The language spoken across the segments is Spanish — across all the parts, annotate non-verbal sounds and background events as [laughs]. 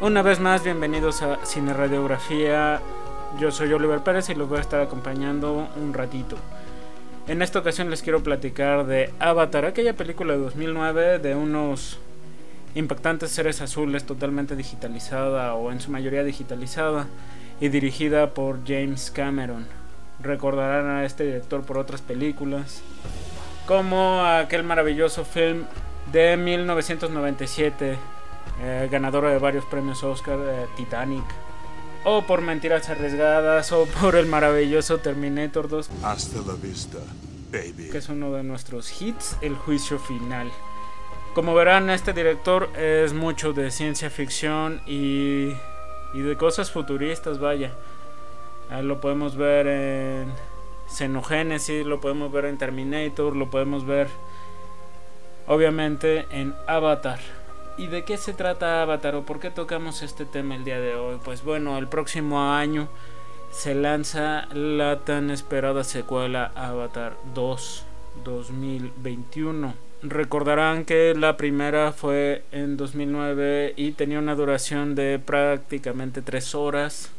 Una vez más, bienvenidos a Cine Radiografía. Yo soy Oliver Pérez y los voy a estar acompañando un ratito. En esta ocasión les quiero platicar de Avatar, aquella película de 2009 de unos impactantes seres azules totalmente digitalizada o en su mayoría digitalizada y dirigida por James Cameron. Recordarán a este director por otras películas, como aquel maravilloso film de 1997, eh, ganadora de varios premios Oscar, eh, Titanic, o por Mentiras Arriesgadas, o por el maravilloso Terminator 2. Hasta la vista, baby. Que es uno de nuestros hits, El Juicio Final. Como verán, este director es mucho de ciencia ficción y, y de cosas futuristas, vaya. lo podemos ver en Xenogénesis, lo podemos ver en Terminator, lo podemos ver obviamente en Avatar. ¿Y de qué se trata Avatar o por qué tocamos este tema el día de hoy? Pues bueno, el próximo año se lanza la tan esperada secuela Avatar 2 2021. Recordarán que la primera fue en 2009 y tenía una duración de prácticamente 3 horas.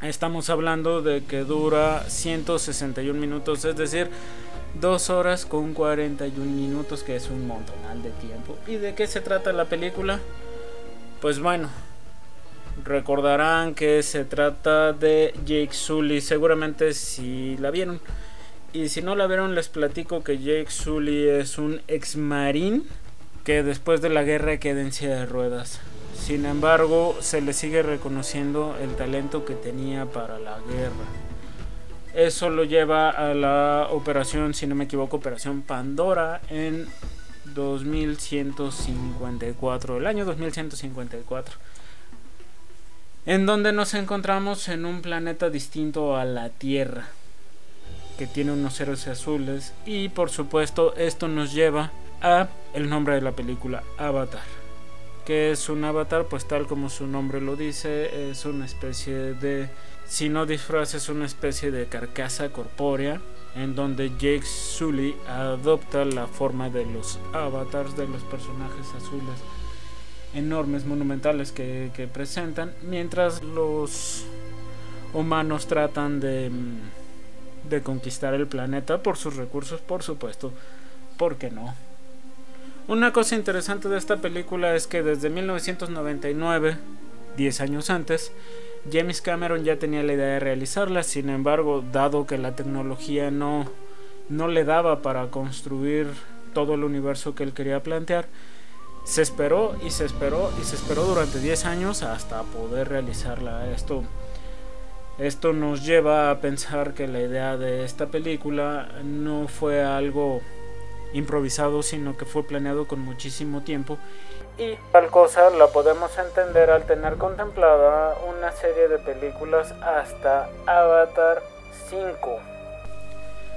Estamos hablando de que dura 161 minutos, es decir, 2 horas con 41 minutos, que es un montonal de tiempo. ¿Y de qué se trata la película? Pues bueno, recordarán que se trata de Jake Sully, seguramente si la vieron. Y si no la vieron, les platico que Jake Sully es un ex marín que después de la guerra queda en silla de ruedas. Sin embargo, se le sigue reconociendo el talento que tenía para la guerra. Eso lo lleva a la operación, si no me equivoco, operación Pandora en 2154, el año 2154. En donde nos encontramos en un planeta distinto a la Tierra que tiene unos héroes azules y por supuesto esto nos lleva a el nombre de la película Avatar que es un avatar pues tal como su nombre lo dice es una especie de si no disfraz es una especie de carcasa corpórea en donde Jake Sully adopta la forma de los avatars de los personajes azules enormes monumentales que, que presentan mientras los humanos tratan de de conquistar el planeta por sus recursos, por supuesto. ¿Por qué no? Una cosa interesante de esta película es que desde 1999, 10 años antes, James Cameron ya tenía la idea de realizarla, sin embargo, dado que la tecnología no, no le daba para construir todo el universo que él quería plantear, se esperó y se esperó y se esperó durante 10 años hasta poder realizarla. Esto esto nos lleva a pensar que la idea de esta película no fue algo improvisado, sino que fue planeado con muchísimo tiempo. Y tal cosa la podemos entender al tener contemplada una serie de películas hasta Avatar 5.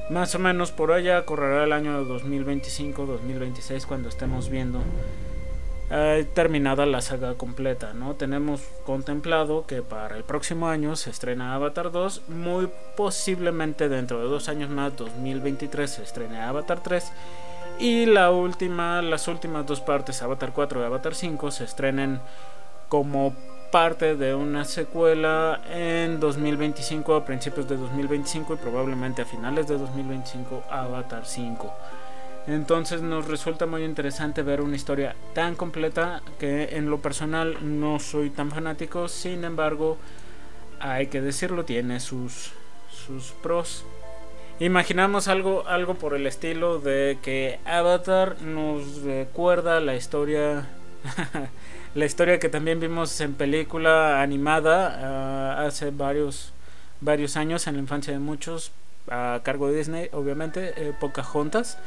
Más o menos por allá correrá el año 2025-2026 cuando estemos viendo terminada la saga completa, ¿no? Tenemos contemplado que para el próximo año se estrena Avatar 2, muy posiblemente dentro de dos años más, 2023, se estrene Avatar 3 y la última, las últimas dos partes, Avatar 4 y Avatar 5, se estrenen como parte de una secuela en 2025 a principios de 2025 y probablemente a finales de 2025 Avatar 5. Entonces nos resulta muy interesante ver una historia tan completa que en lo personal no soy tan fanático, sin embargo, hay que decirlo, tiene sus, sus pros. Imaginamos algo, algo por el estilo de que Avatar nos recuerda la historia, [laughs] la historia que también vimos en película animada ah, hace varios, varios años en la infancia de muchos, a cargo de Disney, obviamente, eh, Pocahontas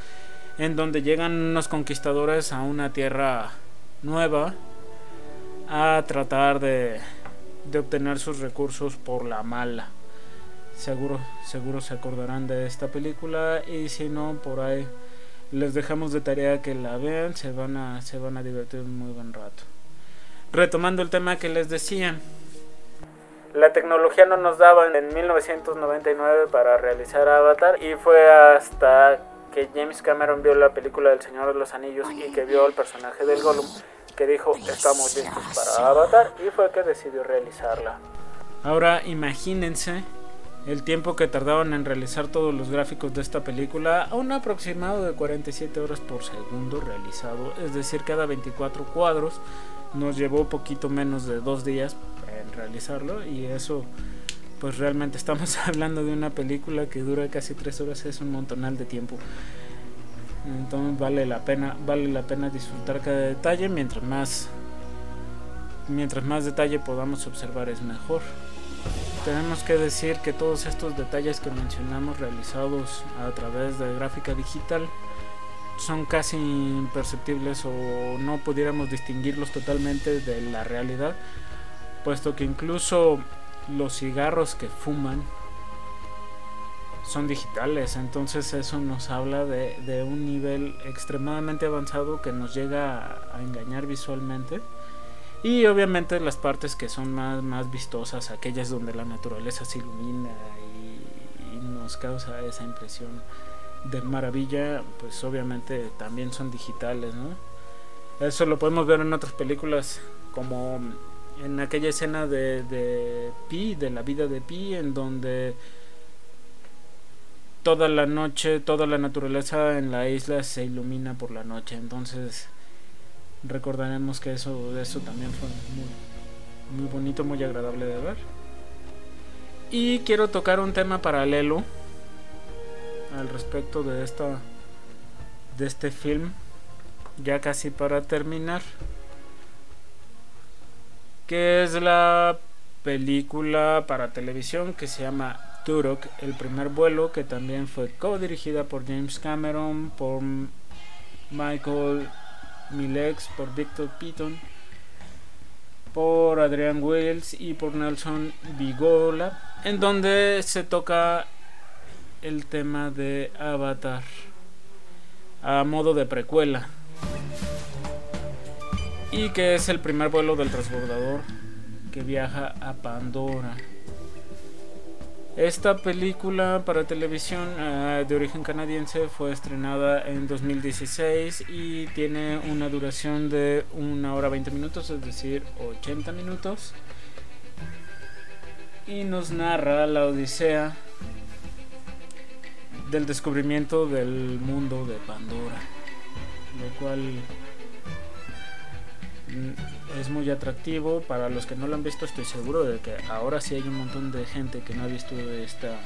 en donde llegan unos conquistadores a una tierra nueva a tratar de, de obtener sus recursos por la mala. Seguro, seguro se acordarán de esta película y si no, por ahí les dejamos de tarea que la vean, se van a, se van a divertir un muy buen rato. Retomando el tema que les decía, la tecnología no nos daba en 1999 para realizar Avatar y fue hasta que James Cameron vio la película del Señor de los Anillos y que vio el personaje del Gollum, que dijo estamos listos para Avatar y fue que decidió realizarla. Ahora imagínense el tiempo que tardaban en realizar todos los gráficos de esta película a un aproximado de 47 horas por segundo realizado, es decir, cada 24 cuadros nos llevó poquito menos de dos días en realizarlo y eso pues realmente estamos [laughs] hablando de una película que dura casi 3 horas, es un montonal de tiempo. Entonces vale la pena, vale la pena disfrutar cada detalle mientras más mientras más detalle podamos observar es mejor. Tenemos que decir que todos estos detalles que mencionamos realizados a través de gráfica digital son casi imperceptibles o no pudiéramos distinguirlos totalmente de la realidad, puesto que incluso los cigarros que fuman son digitales, entonces eso nos habla de, un nivel extremadamente avanzado que nos llega a engañar visualmente y obviamente las partes que son más, más vistosas, aquellas donde la naturaleza se ilumina y, nos causa esa impresión de maravilla, pues obviamente también son digitales, ¿no? Eso lo podemos ver en otras películas como en aquella escena de, de Pi, de la vida de Pi, en donde toda la noche, toda la naturaleza en la isla se ilumina por la noche. Entonces, recordaremos que eso, eso también fue muy, muy bonito, muy agradable de ver. Y quiero tocar un tema paralelo al respecto de esta de este film ya casi para terminar que es la película para televisión que se llama Turok, el primer vuelo, que también fue co-dirigida por James Cameron, por Michael Milex, por Victor Piton, por Adrian Wells y por Nelson Vigola, en donde se toca el tema de Avatar a modo de precuela y que es el primer vuelo del transbordador que viaja a Pandora. Esta película para televisión eh, de origen canadiense fue estrenada en 2016 y tiene una duración de una hora 20 minutos, es decir, 80 minutos. Y nos narra la odisea del descubrimiento del mundo de Pandora, lo cual es muy atractivo. Para los que no lo han visto, estoy seguro de que ahora sí hay un montón de gente que no ha visto esta,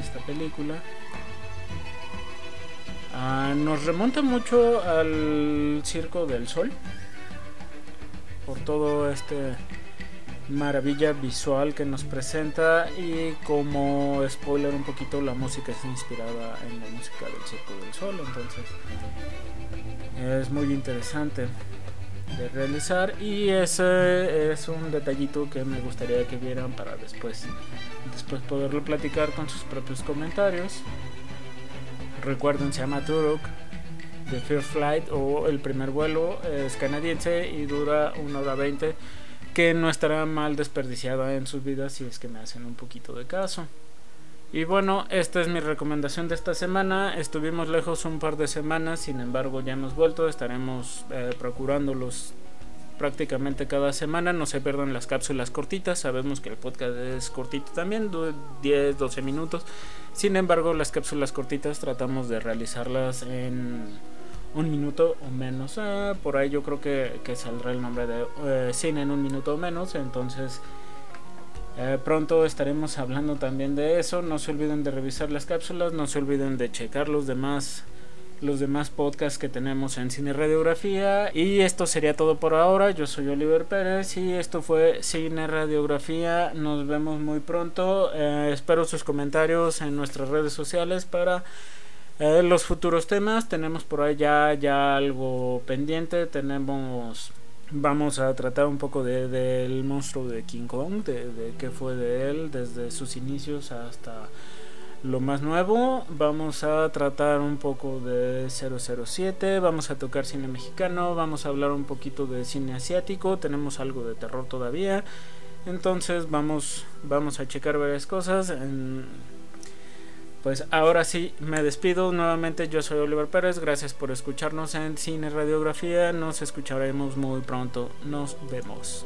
esta película. Ah, nos remonta mucho al Circo del Sol por todo este maravilla visual que nos presenta y como spoiler un poquito la música es inspirada en la música del Circo del Sol entonces es muy interesante de realizar y ese es un detallito que me gustaría que vieran para después después poderlo platicar con sus propios comentarios. Recuerden se llama Turok The First Flight o el primer vuelo es canadiense y dura una hora 20 que no estará mal desperdiciada en sus vidas si es que me hacen un poquito de caso y bueno, esta es mi recomendación de esta semana. Estuvimos lejos un par de semanas, sin embargo ya hemos vuelto. Estaremos eh, procurándolos prácticamente cada semana. No se pierdan las cápsulas cortitas. Sabemos que el podcast es cortito también, 10, 12 minutos. Sin embargo, las cápsulas cortitas tratamos de realizarlas en un minuto o menos. Ah, por ahí yo creo que, saldrá el nombre de eh, cine en un minuto o menos. Entonces eh, pronto estaremos hablando también de eso. No se olviden de revisar las cápsulas, no se olviden de checar los demás los demás podcasts que tenemos en Cine Radiografía. Y esto sería todo por ahora. Yo soy Oliver Pérez y esto fue Cine Radiografía. Nos vemos muy pronto. Eh, espero sus comentarios en nuestras redes sociales para eh, los futuros temas. Tenemos por ahí ya, ya algo pendiente. Tenemos vamos a tratar un poco de, del monstruo de King Kong, de, de qué fue de él desde sus inicios hasta lo más nuevo. Vamos a tratar un poco de 007, vamos a tocar cine mexicano, vamos a hablar un poquito de cine asiático, tenemos algo de terror todavía. Entonces vamos, vamos a checar varias cosas. Pues ahora sí me despido nuevamente. Yo soy Oliver Pérez. Gracias por escucharnos en Cine Radiografía. Nos escucharemos muy pronto. Nos vemos.